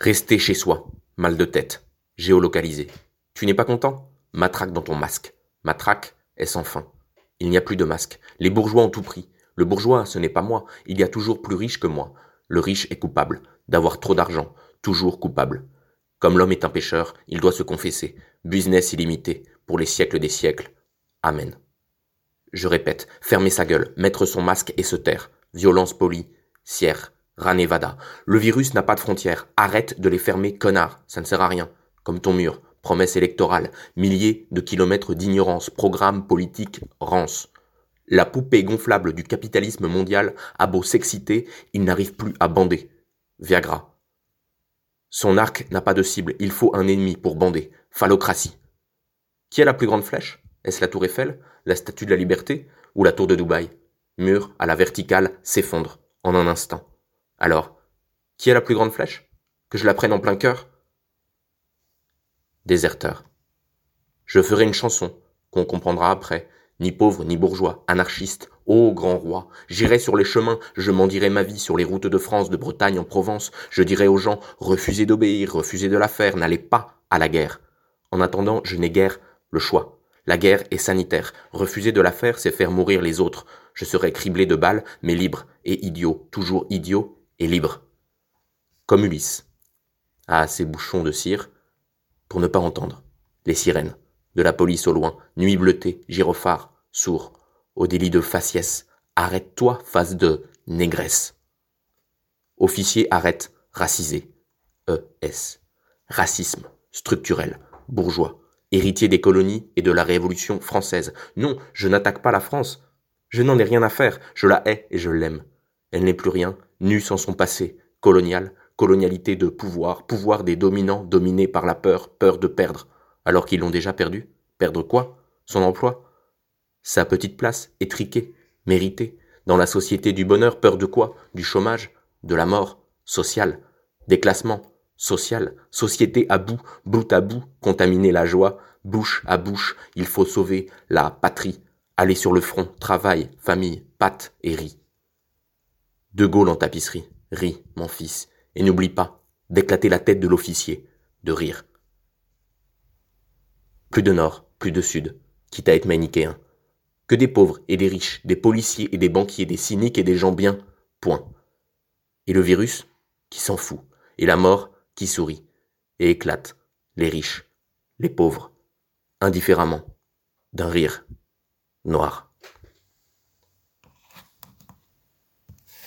Rester chez soi. Mal de tête. Géolocalisé. Tu n'es pas content? Matraque dans ton masque. Matraque est sans fin. Il n'y a plus de masque. Les bourgeois ont tout pris. Le bourgeois, ce n'est pas moi. Il y a toujours plus riche que moi. Le riche est coupable. D'avoir trop d'argent. Toujours coupable. Comme l'homme est un pécheur, il doit se confesser. Business illimité. Pour les siècles des siècles. Amen. Je répète, fermer sa gueule, mettre son masque et se taire. Violence polie. Sierre. Ranevada. Le virus n'a pas de frontières. Arrête de les fermer, connard. Ça ne sert à rien. Comme ton mur. Promesse électorale. Milliers de kilomètres d'ignorance. Programme politique rance. La poupée gonflable du capitalisme mondial a beau s'exciter, il n'arrive plus à bander. Viagra. Son arc n'a pas de cible, il faut un ennemi pour bander. Phallocratie. Qui a la plus grande flèche? Est-ce la tour Eiffel, la statue de la liberté ou la tour de Dubaï? Mur à la verticale s'effondre en un instant. Alors, qui a la plus grande flèche? Que je la prenne en plein cœur? Déserteur. Je ferai une chanson, qu'on comprendra après, ni pauvre ni bourgeois, anarchiste, ô grand roi, j'irai sur les chemins, je m'en dirai ma vie sur les routes de France, de Bretagne, en Provence, je dirai aux gens, refusez d'obéir, refusez de la faire, n'allez pas à la guerre. En attendant, je n'ai guère le choix. La guerre est sanitaire, refuser de la faire, c'est faire mourir les autres. Je serai criblé de balles, mais libre et idiot, toujours idiot et libre. Comme Ulysse. Ah, ces bouchons de cire, pour ne pas entendre. Les sirènes, de la police au loin, nuit bleutée, gyrophare, sourd, au délit de faciès. Arrête-toi, face de négresse. Officier arrête, racisé. E-S. Racisme, structurel, bourgeois, héritier des colonies et de la Révolution française. Non, je n'attaque pas la France. Je n'en ai rien à faire, je la hais et je l'aime. Elle n'est plus rien, nue sans son passé, colonial, colonialité de pouvoir, pouvoir des dominants dominés par la peur, peur de perdre, alors qu'ils l'ont déjà perdu. Perdre quoi? Son emploi? Sa petite place, étriquée, méritée, dans la société du bonheur, peur de quoi? Du chômage, de la mort, social, déclassement, social, société à bout, bout à bout, contaminer la joie, bouche à bouche, il faut sauver la patrie, aller sur le front, travail, famille, pâte et riz. De Gaulle en tapisserie. Ris, mon fils, et n'oublie pas d'éclater la tête de l'officier, de rire. Plus de nord, plus de sud, quitte à être manichéen. Que des pauvres et des riches, des policiers et des banquiers, des cyniques et des gens bien, point. Et le virus qui s'en fout, et la mort qui sourit, et éclate, les riches, les pauvres, indifféremment, d'un rire noir.